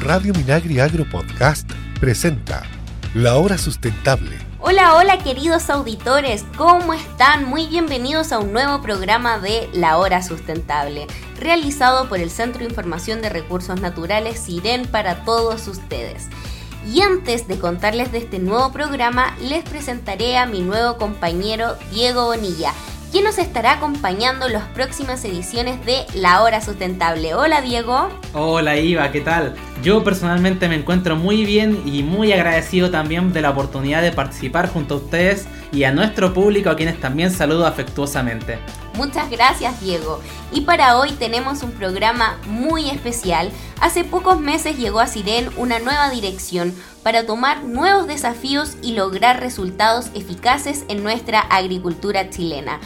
Radio Minagri Agro Podcast presenta La Hora Sustentable. Hola, hola queridos auditores, ¿cómo están? Muy bienvenidos a un nuevo programa de La Hora Sustentable, realizado por el Centro de Información de Recursos Naturales SIREN para todos ustedes. Y antes de contarles de este nuevo programa, les presentaré a mi nuevo compañero Diego Bonilla, quien nos estará acompañando en las próximas ediciones de La Hora Sustentable. Hola Diego. Hola Iva, ¿qué tal? Yo personalmente me encuentro muy bien y muy agradecido también de la oportunidad de participar junto a ustedes y a nuestro público a quienes también saludo afectuosamente. Muchas gracias Diego. Y para hoy tenemos un programa muy especial. Hace pocos meses llegó a Siren una nueva dirección para tomar nuevos desafíos y lograr resultados eficaces en nuestra agricultura chilena.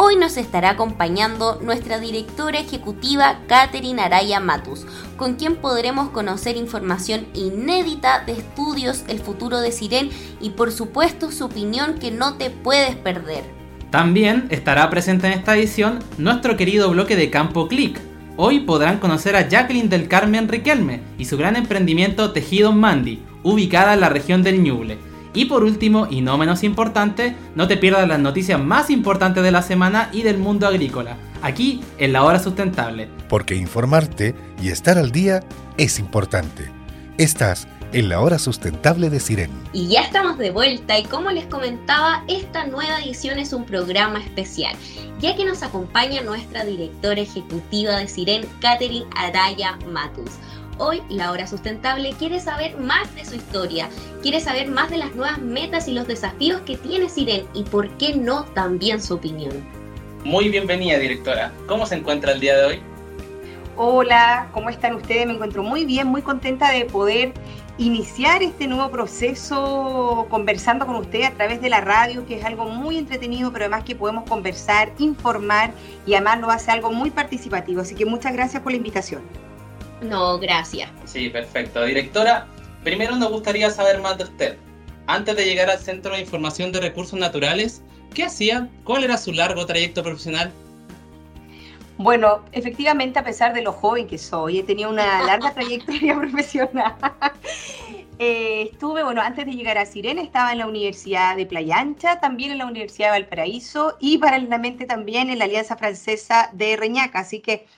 Hoy nos estará acompañando nuestra directora ejecutiva Catherine Araya Matus, con quien podremos conocer información inédita de estudios El futuro de Siren y por supuesto su opinión que no te puedes perder. También estará presente en esta edición nuestro querido bloque de Campo Click. Hoy podrán conocer a Jacqueline del Carmen Riquelme y su gran emprendimiento Tejido Mandy, ubicada en la región del Ñuble y por último, y no menos importante, no te pierdas las noticias más importantes de la semana y del mundo agrícola, aquí en la hora sustentable. Porque informarte y estar al día es importante. Estás en la hora sustentable de Siren. Y ya estamos de vuelta y como les comentaba, esta nueva edición es un programa especial, ya que nos acompaña nuestra directora ejecutiva de Siren, Catherine Araya Matus. Hoy La Hora Sustentable quiere saber más de su historia, quiere saber más de las nuevas metas y los desafíos que tiene Siren y por qué no también su opinión. Muy bienvenida, directora. ¿Cómo se encuentra el día de hoy? Hola, ¿cómo están ustedes? Me encuentro muy bien, muy contenta de poder iniciar este nuevo proceso conversando con ustedes a través de la radio, que es algo muy entretenido, pero además que podemos conversar, informar y además lo hace algo muy participativo. Así que muchas gracias por la invitación. No, gracias. Sí, perfecto. Directora, primero nos gustaría saber más de usted. Antes de llegar al Centro de Información de Recursos Naturales, ¿qué hacía? ¿Cuál era su largo trayecto profesional? Bueno, efectivamente, a pesar de lo joven que soy, he tenido una larga trayectoria profesional. Eh, estuve, bueno, antes de llegar a Sirena estaba en la Universidad de Playa Ancha, también en la Universidad de Valparaíso y paralelamente también en la Alianza Francesa de Reñaca. Así que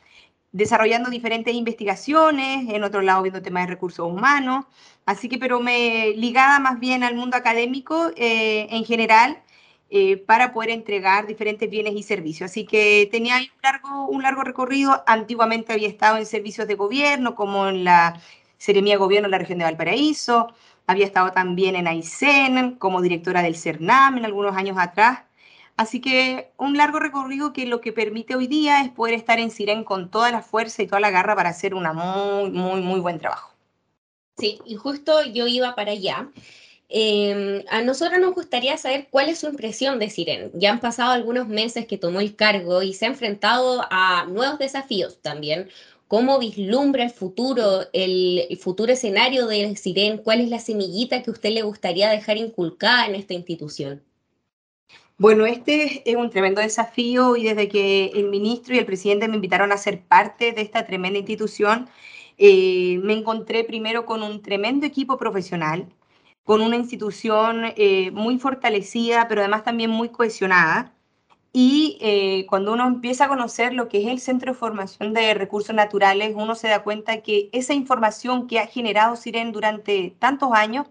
desarrollando diferentes investigaciones, en otro lado viendo temas de recursos humanos, así que pero me ligada más bien al mundo académico eh, en general eh, para poder entregar diferentes bienes y servicios. Así que tenía un largo, un largo recorrido, antiguamente había estado en servicios de gobierno, como en la Seremía de Gobierno en la región de Valparaíso, había estado también en Aysén como directora del CERNAM en algunos años atrás, Así que un largo recorrido que lo que permite hoy día es poder estar en Siren con toda la fuerza y toda la garra para hacer un muy, muy, muy buen trabajo. Sí, y justo yo iba para allá. Em, a nosotros nos gustaría saber cuál es su impresión de Siren. Ya han pasado algunos meses que tomó el cargo y se ha enfrentado a nuevos desafíos también. ¿Cómo vislumbra el futuro, el, futuro escenario de Siren? ¿Cuál es la semillita que usted le gustaría dejar inculcada en esta institución? Bueno, este es un tremendo desafío y desde que el ministro y el presidente me invitaron a ser parte de esta tremenda institución, eh, me encontré primero con un tremendo equipo profesional, con una institución eh, muy fortalecida, pero además también muy cohesionada. Y eh, cuando uno empieza a conocer lo que es el Centro de Formación de Recursos Naturales, uno se da cuenta que esa información que ha generado Siren durante tantos años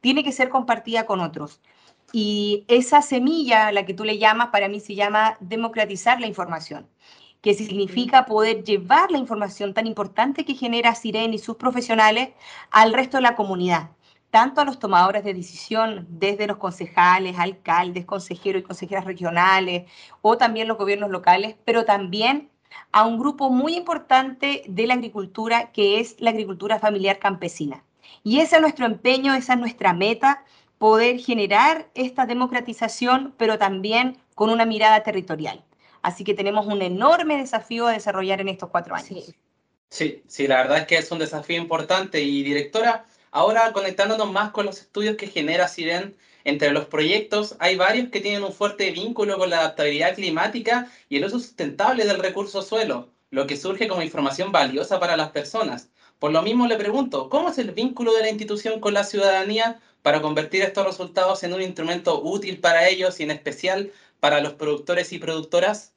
tiene que ser compartida con otros. Y esa semilla, la que tú le llamas, para mí se llama democratizar la información, que significa poder llevar la información tan importante que genera Siren y sus profesionales al resto de la comunidad, tanto a los tomadores de decisión, desde los concejales, alcaldes, consejeros y consejeras regionales, o también los gobiernos locales, pero también a un grupo muy importante de la agricultura, que es la agricultura familiar campesina. Y ese es nuestro empeño, esa es nuestra meta, poder generar esta democratización, pero también con una mirada territorial. Así que tenemos un enorme desafío a desarrollar en estos cuatro años. Sí, sí, la verdad es que es un desafío importante. Y directora, ahora conectándonos más con los estudios que genera Siren, entre los proyectos hay varios que tienen un fuerte vínculo con la adaptabilidad climática y el uso sustentable del recurso suelo, lo que surge como información valiosa para las personas. Por lo mismo le pregunto, ¿cómo es el vínculo de la institución con la ciudadanía para convertir estos resultados en un instrumento útil para ellos y en especial para los productores y productoras?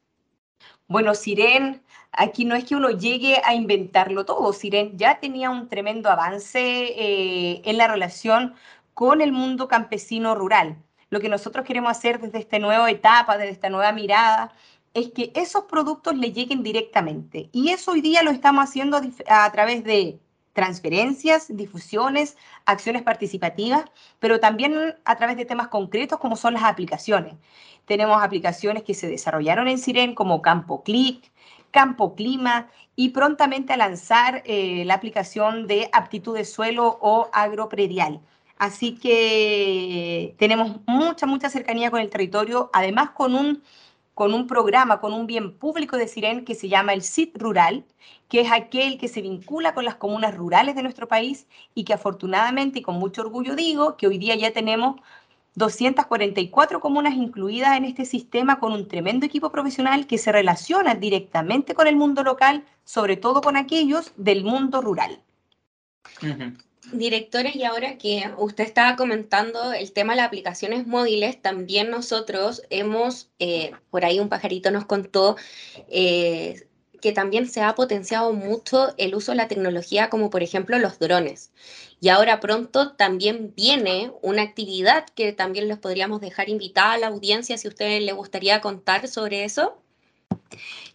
Bueno, Siren, aquí no es que uno llegue a inventarlo todo. Siren ya tenía un tremendo avance eh, en la relación con el mundo campesino rural. Lo que nosotros queremos hacer desde esta nueva etapa, desde esta nueva mirada, es que esos productos le lleguen directamente. Y eso hoy día lo estamos haciendo a, a través de transferencias, difusiones, acciones participativas, pero también a través de temas concretos como son las aplicaciones. Tenemos aplicaciones que se desarrollaron en Siren como Campo Click, Campo Clima y prontamente a lanzar eh, la aplicación de aptitud de suelo o agropredial. Así que tenemos mucha, mucha cercanía con el territorio, además con un con un programa, con un bien público de Siren que se llama el CIT Rural, que es aquel que se vincula con las comunas rurales de nuestro país y que afortunadamente y con mucho orgullo digo que hoy día ya tenemos 244 comunas incluidas en este sistema con un tremendo equipo profesional que se relaciona directamente con el mundo local, sobre todo con aquellos del mundo rural. Directora, y ahora que usted estaba comentando el tema de las aplicaciones móviles, también nosotros hemos, eh, por ahí un pajarito nos contó, eh, que también se ha potenciado mucho el uso de la tecnología, como por ejemplo los drones. Y ahora pronto también viene una actividad que también les podríamos dejar invitada a la audiencia si a usted le gustaría contar sobre eso.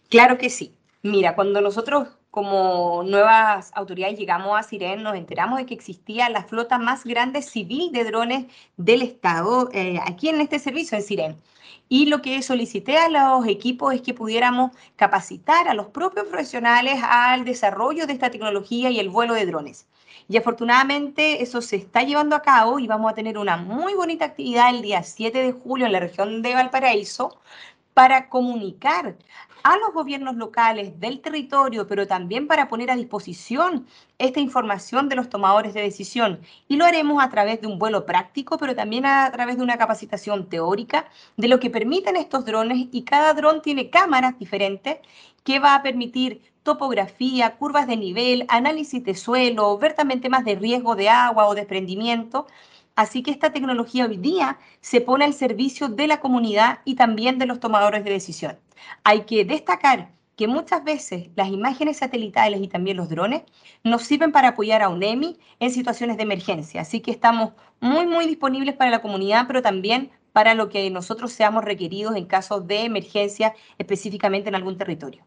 Claro que sí. Mira, cuando nosotros como nuevas autoridades llegamos a Siren, nos enteramos de que existía la flota más grande civil de drones del Estado eh, aquí en este servicio, en Siren. Y lo que solicité a los equipos es que pudiéramos capacitar a los propios profesionales al desarrollo de esta tecnología y el vuelo de drones. Y afortunadamente eso se está llevando a cabo y vamos a tener una muy bonita actividad el día 7 de julio en la región de Valparaíso para comunicar a los gobiernos locales del territorio, pero también para poner a disposición esta información de los tomadores de decisión. Y lo haremos a través de un vuelo práctico, pero también a través de una capacitación teórica de lo que permiten estos drones y cada dron tiene cámaras diferentes que va a permitir topografía, curvas de nivel, análisis de suelo, ver también temas de riesgo de agua o desprendimiento Así que esta tecnología hoy día se pone al servicio de la comunidad y también de los tomadores de decisión. Hay que destacar que muchas veces las imágenes satelitales y también los drones nos sirven para apoyar a UNEMI en situaciones de emergencia. Así que estamos muy, muy disponibles para la comunidad, pero también para lo que nosotros seamos requeridos en caso de emergencia, específicamente en algún territorio.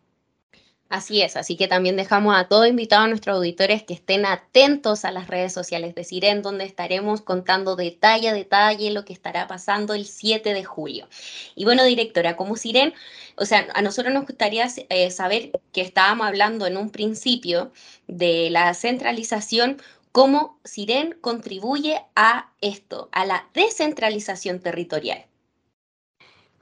Así es, así que también dejamos a todos invitados a nuestros auditores que estén atentos a las redes sociales de Siren, donde estaremos contando detalle a detalle lo que estará pasando el 7 de julio. Y bueno, directora, como Siren, o sea, a nosotros nos gustaría eh, saber que estábamos hablando en un principio de la centralización, cómo Siren contribuye a esto, a la descentralización territorial.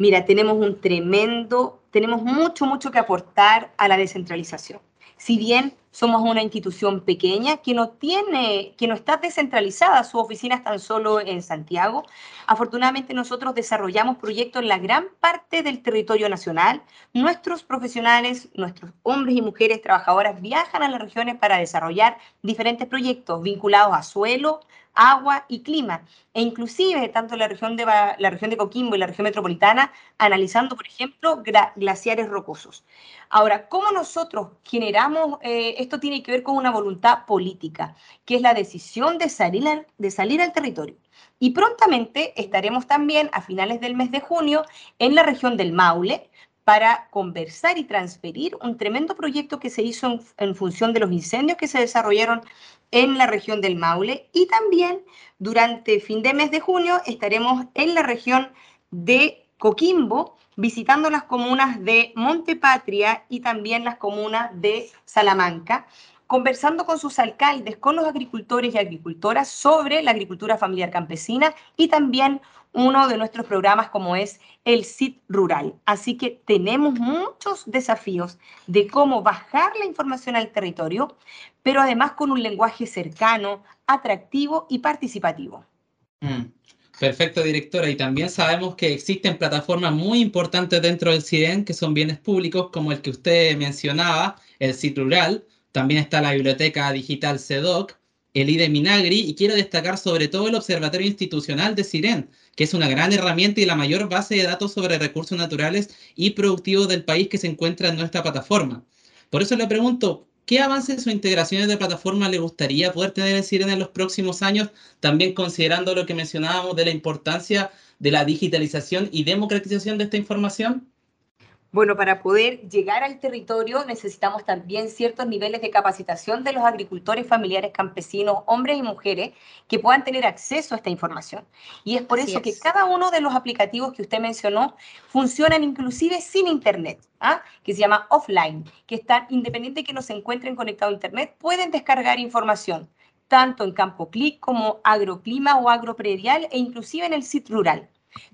Mira, tenemos un tremendo, tenemos mucho, mucho que aportar a la descentralización. Si bien somos una institución pequeña que no tiene, que no está descentralizada, su oficina está solo en Santiago. Afortunadamente nosotros desarrollamos proyectos en la gran parte del territorio nacional. Nuestros profesionales, nuestros hombres y mujeres trabajadoras viajan a las regiones para desarrollar diferentes proyectos vinculados a suelo, agua y clima, e inclusive tanto la región de, la región de Coquimbo y la región metropolitana, analizando, por ejemplo, glaciares rocosos. Ahora, ¿cómo nosotros generamos, eh, esto tiene que ver con una voluntad política, que es la decisión de salir, de salir al territorio? Y prontamente estaremos también a finales del mes de junio en la región del Maule, para conversar y transferir un tremendo proyecto que se hizo en, función de los incendios que se desarrollaron en la región del Maule y también durante fin de mes de junio estaremos en la región de Coquimbo visitando las comunas de Montepatria y también las comunas de Salamanca, conversando con sus alcaldes, con los agricultores y agricultoras sobre la agricultura familiar campesina y también uno de nuestros programas como es el CIT Rural. Así que tenemos muchos desafíos de cómo bajar la información al territorio, pero además con un lenguaje cercano, atractivo y participativo. Mm, perfecto, directora. Y también sabemos que existen plataformas muy importantes dentro del CIDEN que son bienes públicos, como el que usted mencionaba, el CIT Rural, También está la biblioteca digital CEDOC, el IDE Minagri y quiero destacar sobre todo el Observatorio Institucional de Siren, que es una gran herramienta y la mayor base de datos sobre recursos naturales y productivos del país que se encuentra en nuestra plataforma. Por eso le pregunto, ¿qué avances o integraciones de plataforma le gustaría poder tener en Siren en los próximos años, también considerando lo que mencionábamos de la importancia de la digitalización y democratización de esta información? Bueno, para poder llegar al territorio necesitamos también ciertos niveles de capacitación de los agricultores familiares campesinos, hombres y mujeres, que puedan tener acceso a esta información. Y es por eso que cada uno de los aplicativos que usted mencionó funcionan inclusive sin Internet, ¿ah? que se llama offline, que están, independiente de que no se encuentren conectados a Internet, pueden descargar información, tanto en campo clic como agroclima o agropredial e inclusive en el sitio rural.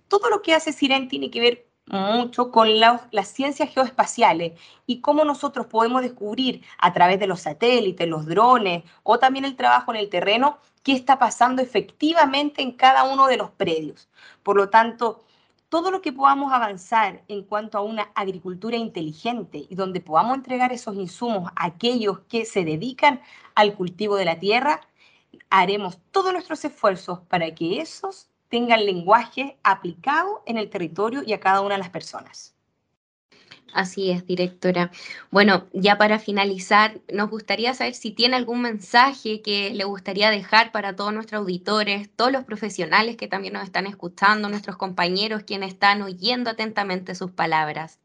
Todo lo que hace Siren tiene que ver mucho con las ciencias geoespaciales y cómo nosotros podemos descubrir a través de los satélites, los drones o también el trabajo en el terreno qué está pasando efectivamente en cada uno de los predios. Por lo tanto, todo lo que podamos avanzar en cuanto a una agricultura inteligente y donde podamos entregar esos insumos a aquellos que se dedican al cultivo de la tierra, haremos todos nuestros esfuerzos para que esos tenga el lenguaje aplicado en el territorio y a cada una de las personas. Así es, directora. Bueno, ya para finalizar, nos gustaría saber si tiene algún mensaje que le gustaría dejar para todos nuestros auditores, todos los profesionales que también nos están escuchando, nuestros compañeros quienes están oyendo atentamente sus palabras.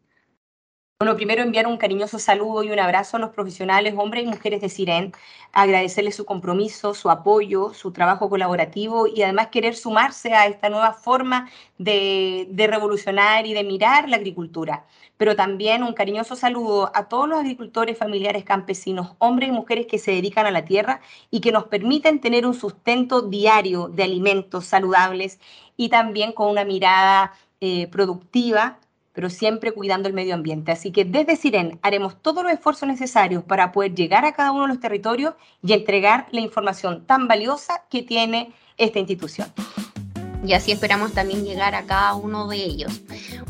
Bueno, primero enviar un cariñoso saludo y un abrazo a los profesionales, hombres y mujeres de Siren, agradecerles su compromiso, su apoyo, su trabajo colaborativo y además querer sumarse a esta nueva forma de, revolucionar y de mirar la agricultura. Pero también un cariñoso saludo a todos los agricultores familiares campesinos, hombres y mujeres que se dedican a la tierra y que nos permiten tener un sustento diario de alimentos saludables y también con una mirada eh, productiva pero siempre cuidando el medio ambiente. Así que desde Siren haremos todos los esfuerzos necesarios para poder llegar a cada uno de los territorios y entregar la información tan valiosa que tiene esta institución. Y así esperamos también llegar a cada uno de ellos.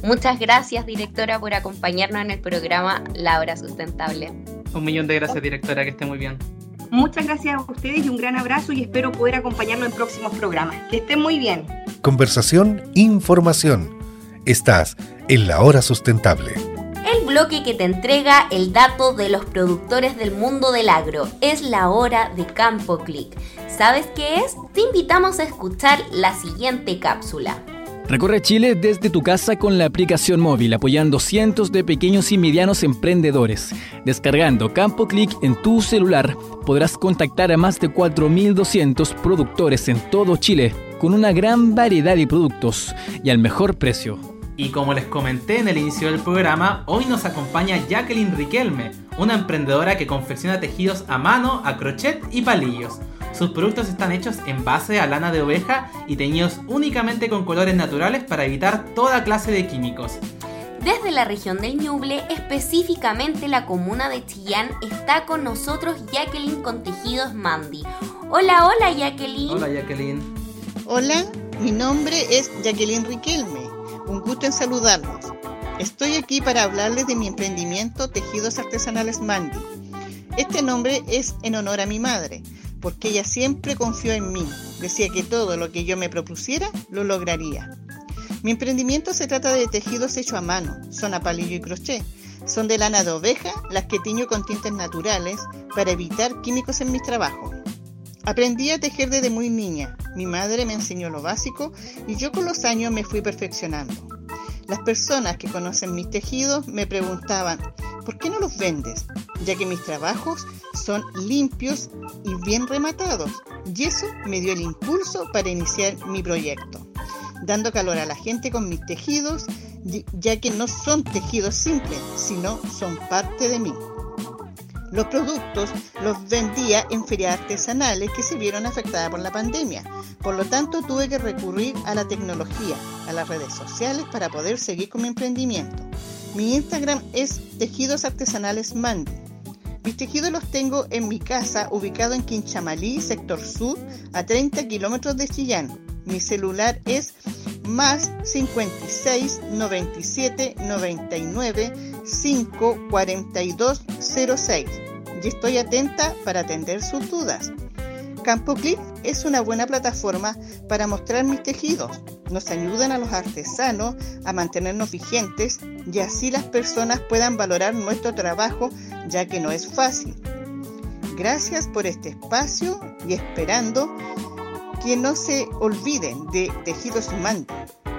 Muchas gracias, directora, por acompañarnos en el programa La Hora Sustentable. Un millón de gracias, directora, que esté muy bien. Muchas gracias a ustedes y un gran abrazo y espero poder acompañarlo en próximos programas. Que estén muy bien. Conversación, información. Estás en la hora sustentable. El bloque que te entrega el dato de los productores del mundo del agro es la hora de Campo Click. ¿Sabes qué es? Te invitamos a escuchar la siguiente cápsula. Recorre Chile desde tu casa con la aplicación móvil, apoyando cientos de pequeños y medianos emprendedores. Descargando Campo Click en tu celular, podrás contactar a más de 4.200 productores en todo Chile, con una gran variedad de productos y al mejor precio. Y como les comenté en el inicio del programa, hoy nos acompaña Jacqueline Riquelme, una emprendedora que confecciona tejidos a mano, a crochet y palillos. Sus productos están hechos en base a lana de oveja y teñidos únicamente con colores naturales para evitar toda clase de químicos. Desde la región del Ñuble, específicamente la comuna de Chillán, está con nosotros Jacqueline con Tejidos Mandy. Hola, hola Jacqueline. Hola Jacqueline. Hola, mi nombre es Jacqueline Riquelme un gusto en saludarlos. Estoy aquí para hablarles de mi emprendimiento Tejidos Artesanales Mandy. Este nombre es en honor a mi madre, porque ella siempre confió en mí. Decía que todo lo que yo me propusiera lo lograría. Mi emprendimiento se trata de tejidos hechos a mano, son a palillo y crochet. Son de lana de oveja, las que tiño con tintes naturales para evitar químicos en mis trabajos. Aprendí a tejer desde muy niña. Mi madre me enseñó lo básico y yo con los años me fui perfeccionando. Las personas que conocen mis tejidos me preguntaban, ¿por qué no los vendes? Ya que mis trabajos son limpios y bien rematados. Y eso me dio el impulso para iniciar mi proyecto, dando calor a la gente con mis tejidos, ya que no son tejidos simples, sino son parte de mí. Los productos los vendía en ferias artesanales que se vieron afectadas por la pandemia. Por lo tanto, tuve que recurrir a la tecnología, a las redes sociales para poder seguir con mi emprendimiento. Mi Instagram es Tejidos Artesanales Mandy. Mis tejidos los tengo en mi casa, ubicado en Quinchamalí, sector sur, a 30 kilómetros de Chillán. Mi celular es más 56 97 99 5 42 06 y estoy atenta para atender sus dudas. Campo Clip es una buena plataforma para mostrar mis tejidos. Nos ayudan a los artesanos a mantenernos vigentes y así las personas puedan valorar nuestro trabajo ya que no es fácil. Gracias por este espacio y esperando que no se olviden de Tejidos Mandy.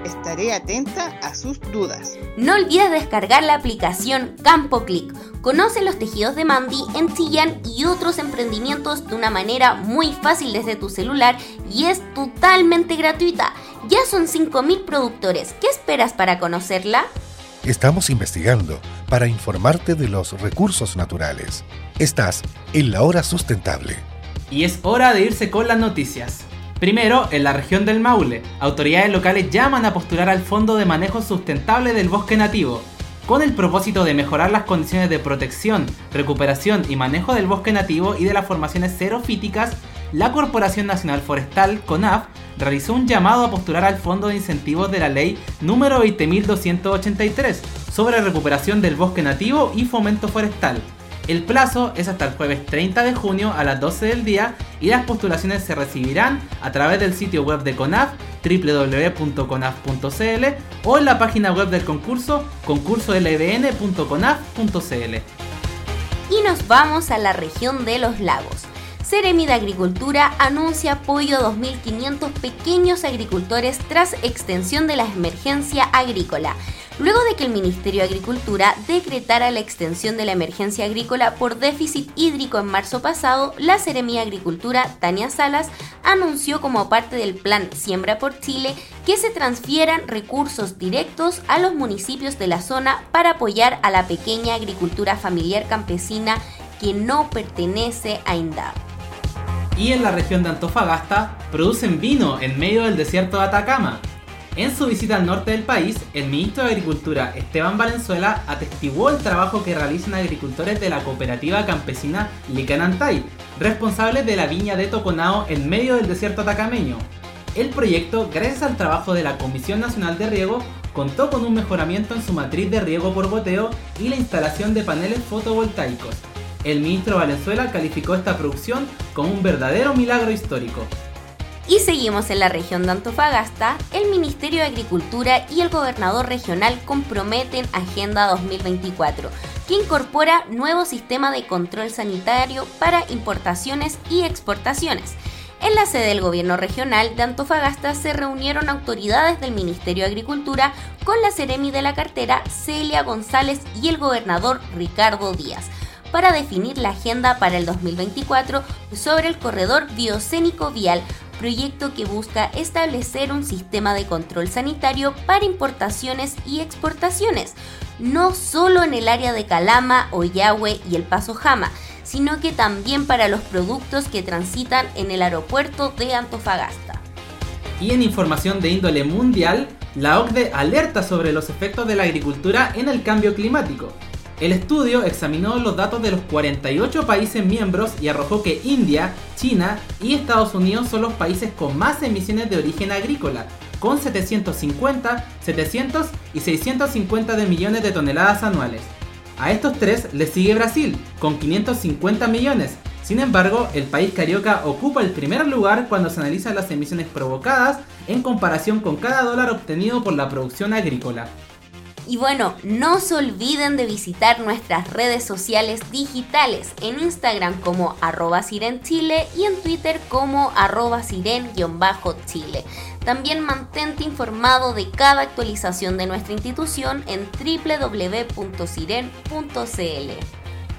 Estaré atenta a sus dudas. No olvides descargar la aplicación Campo Click. Conoce los tejidos de Mandy en Chillán y otros emprendimientos de una manera muy fácil desde tu celular y es totalmente gratuita. Ya son 5.000 productores. ¿Qué esperas para conocerla? Estamos investigando para informarte de los recursos naturales. Estás en la hora sustentable. Y es hora de irse con las noticias. Primero, en la región del Maule, autoridades locales llaman a postular al Fondo de Manejo Sustentable del Bosque Nativo, con el propósito de mejorar las condiciones de protección, recuperación y manejo del bosque nativo y de las formaciones xerofíticas, la Corporación Nacional Forestal, CONAF, realizó un llamado a postular al Fondo de Incentivos de la Ley número 20.283 sobre recuperación del bosque nativo y fomento forestal, el plazo es hasta el jueves 30 de junio a las 12 del día y las postulaciones se recibirán a través del sitio web de CONAF www.conaf.cl o en la página web del concurso concursolbn.conaf.cl. Y nos vamos a la región de los lagos. Ceremi de Agricultura anuncia apoyo a 2.500 pequeños agricultores tras extensión de la emergencia agrícola luego de que el Ministerio de Agricultura decretara la extensión de la emergencia agrícola por déficit hídrico en marzo pasado, la Seremía Agricultura, Tania Salas, anunció como parte del plan Siembra por Chile que se transfieran recursos directos a los municipios de la zona para apoyar a la pequeña agricultura familiar campesina que no pertenece a INDAP. Y en la región de Antofagasta producen vino en medio del desierto de Atacama, en su visita al norte del país, el ministro de Agricultura Esteban Valenzuela atestiguó el trabajo que realizan agricultores de la cooperativa campesina Licanantay, responsables de la viña de Toconao en medio del desierto atacameño. El proyecto, gracias al trabajo de la Comisión Nacional de Riego, contó con un mejoramiento en su matriz de riego por goteo y la instalación de paneles fotovoltaicos. El ministro Valenzuela calificó esta producción como un verdadero milagro histórico. Y seguimos en la región de Antofagasta, el Ministerio de Agricultura y el gobernador regional comprometen Agenda 2024, que incorpora nuevo sistema de control sanitario para importaciones y exportaciones. En la sede del gobierno regional de Antofagasta se reunieron autoridades del Ministerio de Agricultura con la Ceremi de la cartera Celia González y el gobernador Ricardo Díaz para definir la agenda para el 2024 sobre el corredor biocénico vial proyecto que busca establecer un sistema de control sanitario para importaciones y exportaciones, no solo en el área de Calama, Oyahue y El Paso Jama, sino que también para los productos que transitan en el aeropuerto de Antofagasta. Y en información de índole mundial, la OCDE alerta sobre los efectos de la agricultura en el cambio climático. El estudio examinó los datos de los 48 países miembros y arrojó que India, China y Estados Unidos son los países con más emisiones de origen agrícola, con 750, 700 y 650 de millones de toneladas anuales. A estos tres le sigue Brasil, con 550 millones. Sin embargo, el país carioca ocupa el primer lugar cuando se analizan las emisiones provocadas en comparación con cada dólar obtenido por la producción agrícola. Y bueno, no se olviden de visitar nuestras redes sociales digitales en Instagram como arroba sirenchile y en Twitter como arroba siren-chile. También mantente informado de cada actualización de nuestra institución en www.siren.cl.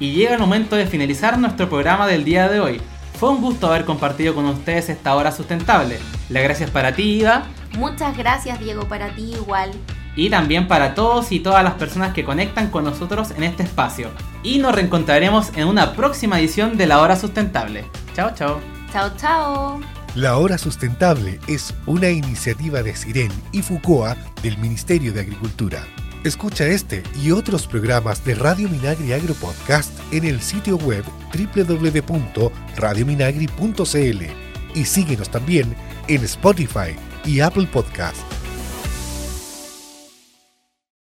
Y llega el momento de finalizar nuestro programa del día de hoy. Fue un gusto haber compartido con ustedes esta hora sustentable. Las gracias para ti, Ida. Muchas gracias, Diego, para ti igual y también para todos y todas las personas que conectan con nosotros en este espacio. Y nos reencontraremos en una próxima edición de La Hora Sustentable. Chao, chao. Chao, chao. La Hora Sustentable es una iniciativa de Siren y Fucoa del Ministerio de Agricultura. Escucha este y otros programas de Radio Minagri Agro Podcast en el sitio web www.radiominagri.cl y síguenos también en Spotify y Apple Podcast.